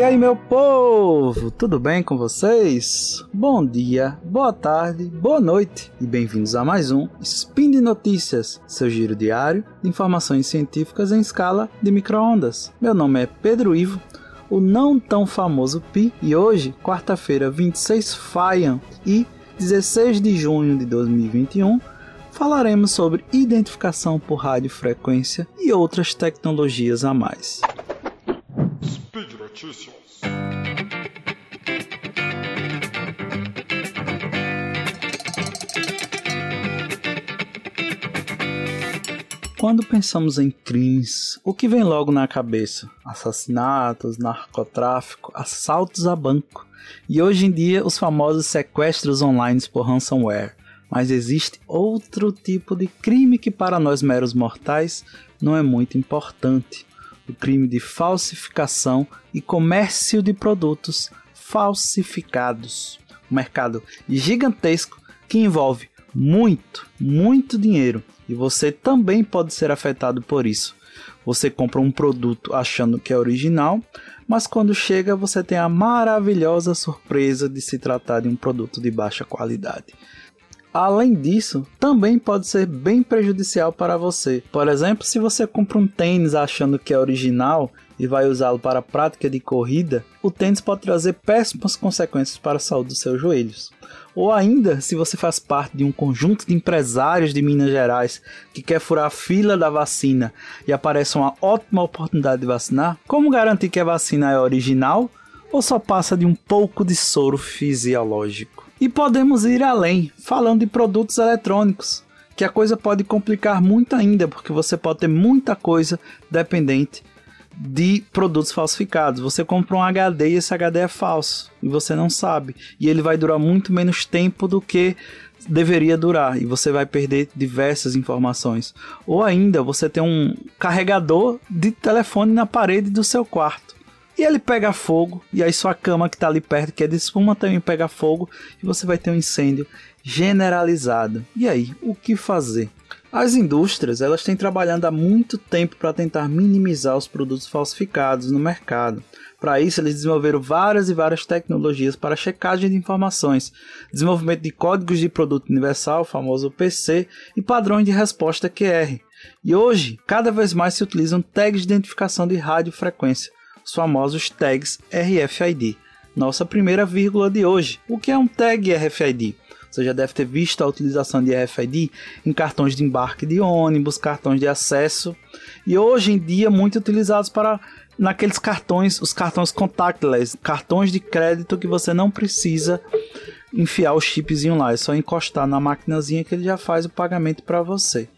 E aí, meu povo, tudo bem com vocês? Bom dia, boa tarde, boa noite e bem-vindos a mais um Spin de Notícias, seu giro diário de informações científicas em escala de microondas. Meu nome é Pedro Ivo, o não tão famoso Pi, e hoje, quarta-feira, 26 Faian e 16 de junho de 2021, falaremos sobre identificação por radiofrequência e outras tecnologias a mais. Speed Notícias. Quando pensamos em crimes, o que vem logo na cabeça? Assassinatos, narcotráfico, assaltos a banco e hoje em dia os famosos sequestros online por ransomware. Mas existe outro tipo de crime que para nós meros mortais não é muito importante: o crime de falsificação e comércio de produtos falsificados. Um mercado gigantesco que envolve muito, muito dinheiro e você também pode ser afetado por isso. Você compra um produto achando que é original, mas quando chega você tem a maravilhosa surpresa de se tratar de um produto de baixa qualidade. Além disso, também pode ser bem prejudicial para você. Por exemplo, se você compra um tênis achando que é original e vai usá-lo para a prática de corrida, o tênis pode trazer péssimas consequências para a saúde dos seus joelhos. Ou ainda, se você faz parte de um conjunto de empresários de Minas Gerais que quer furar a fila da vacina e aparece uma ótima oportunidade de vacinar, como garantir que a vacina é original ou só passa de um pouco de soro fisiológico? E podemos ir além, falando de produtos eletrônicos, que a coisa pode complicar muito ainda, porque você pode ter muita coisa dependente de produtos falsificados. Você compra um HD e esse HD é falso e você não sabe. E ele vai durar muito menos tempo do que deveria durar e você vai perder diversas informações. Ou ainda você tem um carregador de telefone na parede do seu quarto e ele pega fogo, e aí sua cama que está ali perto, que é de espuma, também pega fogo, e você vai ter um incêndio generalizado. E aí, o que fazer? As indústrias elas têm trabalhando há muito tempo para tentar minimizar os produtos falsificados no mercado. Para isso, eles desenvolveram várias e várias tecnologias para checagem de informações, desenvolvimento de códigos de produto universal, famoso PC, e padrões de resposta QR. E hoje, cada vez mais se utilizam tags de identificação de radiofrequência, os famosos tags RFID. Nossa primeira vírgula de hoje. O que é um tag RFID? Você já deve ter visto a utilização de RFID em cartões de embarque de ônibus, cartões de acesso e hoje em dia muito utilizados para naqueles cartões, os cartões contactless, cartões de crédito que você não precisa enfiar o chipzinho lá, é só encostar na maquinazinha que ele já faz o pagamento para você.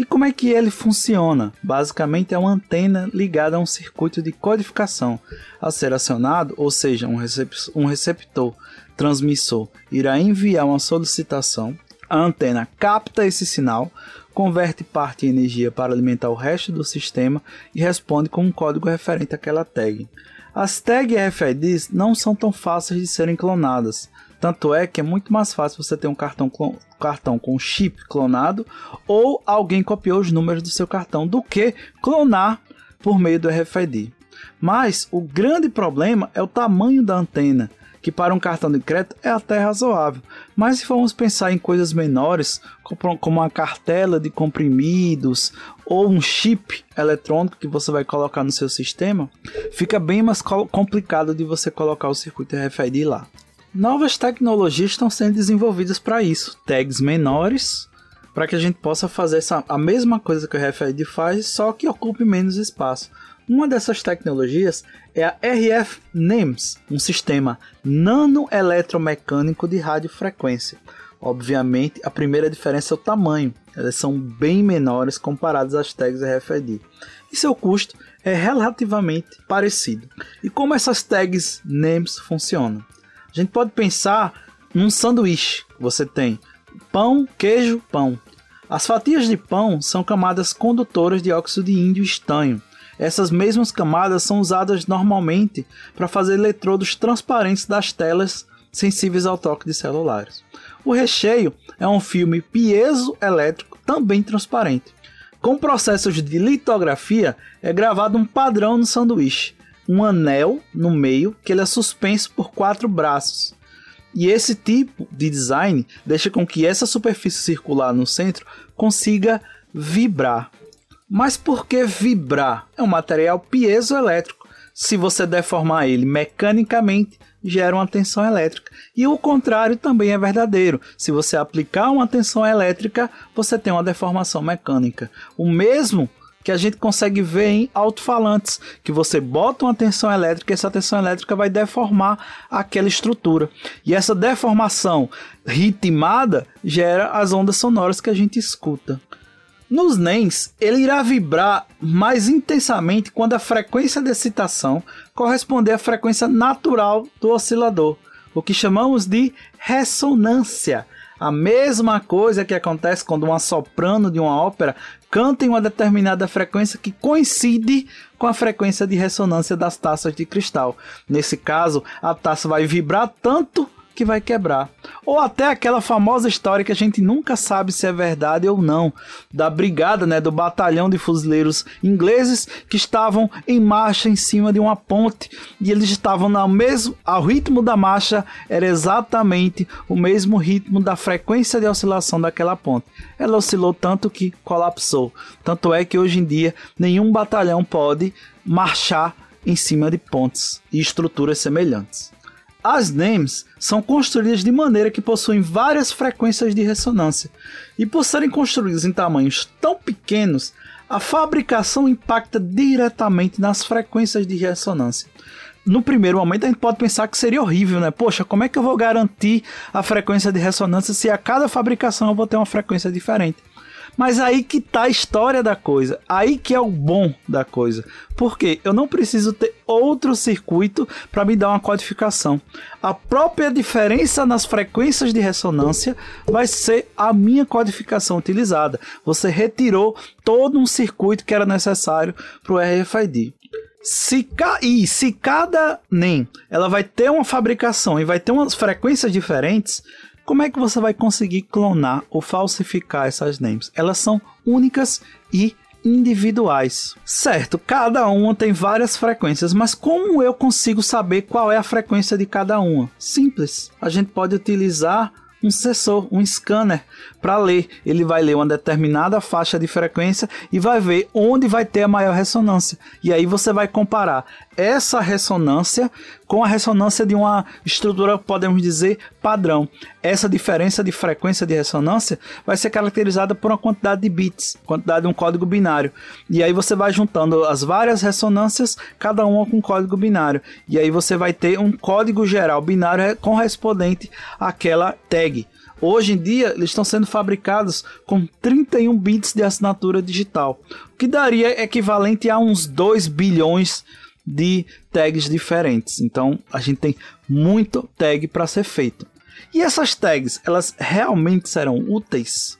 E como é que ele funciona? Basicamente é uma antena ligada a um circuito de codificação a ser acionado, ou seja, um, recep um receptor transmissor irá enviar uma solicitação, a antena capta esse sinal, converte parte em energia para alimentar o resto do sistema e responde com um código referente àquela tag. As tags RFIDs não são tão fáceis de serem clonadas, tanto é que é muito mais fácil você ter um cartão, cartão com chip clonado ou alguém copiou os números do seu cartão do que clonar por meio do RFID. Mas o grande problema é o tamanho da antena, que para um cartão de crédito é até razoável. Mas se formos pensar em coisas menores, como uma cartela de comprimidos ou um chip eletrônico que você vai colocar no seu sistema, fica bem mais complicado de você colocar o circuito RFID lá. Novas tecnologias estão sendo desenvolvidas para isso, tags menores, para que a gente possa fazer essa, a mesma coisa que o RFID faz, só que ocupe menos espaço. Uma dessas tecnologias é a RF NEMS, um sistema nanoeletromecânico de radiofrequência. Obviamente, a primeira diferença é o tamanho, elas são bem menores comparadas às tags RFID. E seu custo é relativamente parecido. E como essas tags NEMS funcionam? A gente pode pensar num sanduíche. Você tem pão, queijo, pão. As fatias de pão são camadas condutoras de óxido de índio estanho. Essas mesmas camadas são usadas normalmente para fazer eletrodos transparentes das telas sensíveis ao toque de celulares. O recheio é um filme piezoelétrico também transparente. Com processos de litografia, é gravado um padrão no sanduíche um anel no meio que ele é suspenso por quatro braços. E esse tipo de design deixa com que essa superfície circular no centro consiga vibrar. Mas por que vibrar? É um material piezoelétrico. Se você deformar ele mecanicamente, gera uma tensão elétrica. E o contrário também é verdadeiro. Se você aplicar uma tensão elétrica, você tem uma deformação mecânica. O mesmo que a gente consegue ver em alto-falantes, que você bota uma tensão elétrica e essa tensão elétrica vai deformar aquela estrutura. E essa deformação ritmada gera as ondas sonoras que a gente escuta. Nos NEMs, ele irá vibrar mais intensamente quando a frequência de excitação corresponder à frequência natural do oscilador, o que chamamos de ressonância. A mesma coisa que acontece quando uma soprano de uma ópera canta em uma determinada frequência que coincide com a frequência de ressonância das taças de cristal. Nesse caso, a taça vai vibrar tanto que vai quebrar. Ou até aquela famosa história que a gente nunca sabe se é verdade ou não, da brigada, né, do batalhão de fuzileiros ingleses que estavam em marcha em cima de uma ponte e eles estavam no mesmo, ao ritmo da marcha era exatamente o mesmo ritmo da frequência de oscilação daquela ponte. Ela oscilou tanto que colapsou. Tanto é que hoje em dia nenhum batalhão pode marchar em cima de pontes e estruturas semelhantes. As NEMs são construídas de maneira que possuem várias frequências de ressonância, e por serem construídas em tamanhos tão pequenos, a fabricação impacta diretamente nas frequências de ressonância. No primeiro momento a gente pode pensar que seria horrível, né? Poxa, como é que eu vou garantir a frequência de ressonância se a cada fabricação eu vou ter uma frequência diferente? Mas aí que tá a história da coisa. Aí que é o bom da coisa. Porque eu não preciso ter outro circuito para me dar uma codificação. A própria diferença nas frequências de ressonância vai ser a minha codificação utilizada. Você retirou todo um circuito que era necessário para o RFID. Se, ca... e se cada NEM ela vai ter uma fabricação e vai ter umas frequências diferentes, como é que você vai conseguir clonar ou falsificar essas names? Elas são únicas e individuais. Certo, cada uma tem várias frequências, mas como eu consigo saber qual é a frequência de cada uma? Simples. A gente pode utilizar um sensor, um scanner para ler. Ele vai ler uma determinada faixa de frequência e vai ver onde vai ter a maior ressonância. E aí você vai comparar essa ressonância com a ressonância de uma estrutura, podemos dizer, padrão. Essa diferença de frequência de ressonância vai ser caracterizada por uma quantidade de bits, quantidade de um código binário. E aí você vai juntando as várias ressonâncias, cada uma com código binário. E aí você vai ter um código geral binário correspondente àquela tag. Hoje em dia, eles estão sendo fabricados com 31 bits de assinatura digital, o que daria equivalente a uns 2 bilhões de tags diferentes. Então, a gente tem muito tag para ser feito. E essas tags, elas realmente serão úteis?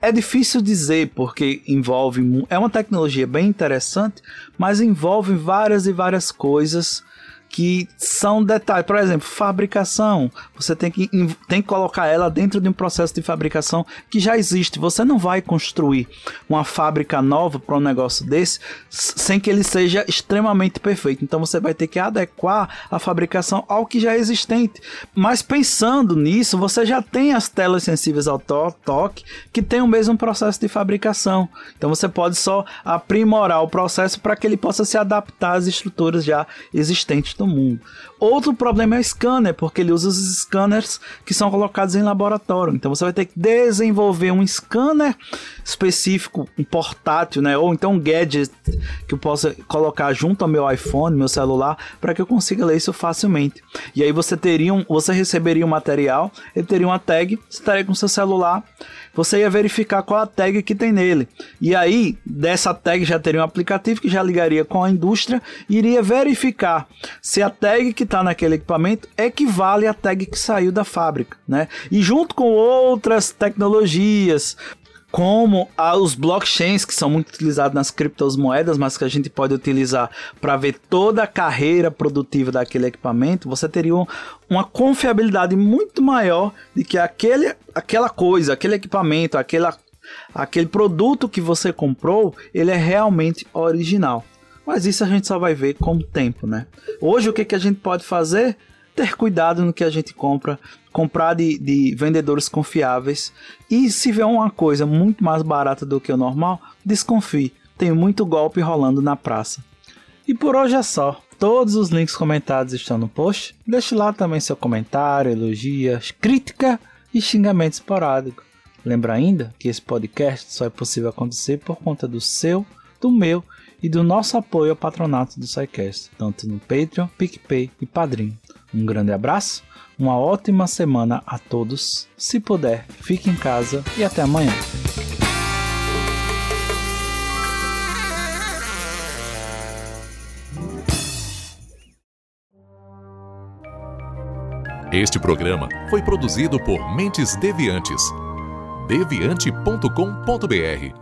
É difícil dizer porque envolve é uma tecnologia bem interessante, mas envolve várias e várias coisas que são detalhes. Por exemplo, fabricação. Você tem que, tem que colocar ela dentro de um processo de fabricação que já existe. Você não vai construir uma fábrica nova para um negócio desse sem que ele seja extremamente perfeito. Então você vai ter que adequar a fabricação ao que já é existente. Mas pensando nisso, você já tem as telas sensíveis ao to toque que tem o mesmo processo de fabricação. Então você pode só aprimorar o processo para que ele possa se adaptar às estruturas já existentes do mundo. Outro problema é o scanner, porque ele usa os scanners que são colocados em laboratório. Então você vai ter que desenvolver um scanner específico, um portátil, né? Ou então um gadget que eu possa colocar junto ao meu iPhone, meu celular, para que eu consiga ler isso facilmente. E aí você teria um, você receberia um material, ele teria uma tag, você estaria com seu celular você ia verificar qual a tag que tem nele. E aí, dessa tag já teria um aplicativo que já ligaria com a indústria iria verificar se a tag que está naquele equipamento equivale à tag que saiu da fábrica, né? E junto com outras tecnologias, como os blockchains que são muito utilizados nas criptomoedas, mas que a gente pode utilizar para ver toda a carreira produtiva daquele equipamento, você teria uma confiabilidade muito maior de que aquele, aquela coisa, aquele equipamento, aquela, aquele produto que você comprou, ele é realmente original. Mas isso a gente só vai ver com o tempo, né? Hoje o que, que a gente pode fazer? Ter cuidado no que a gente compra, comprar de, de vendedores confiáveis e se vê uma coisa muito mais barata do que o normal, desconfie. Tem muito golpe rolando na praça. E por hoje é só. Todos os links comentados estão no post. Deixe lá também seu comentário, elogias, crítica e xingamento esporádico. Lembra ainda que esse podcast só é possível acontecer por conta do seu, do meu e do nosso apoio ao patronato do SciCast, tanto no Patreon, PicPay e Padrim. Um grande abraço, uma ótima semana a todos. Se puder, fique em casa e até amanhã. Este programa foi produzido por Mentes Deviantes. deviante.com.br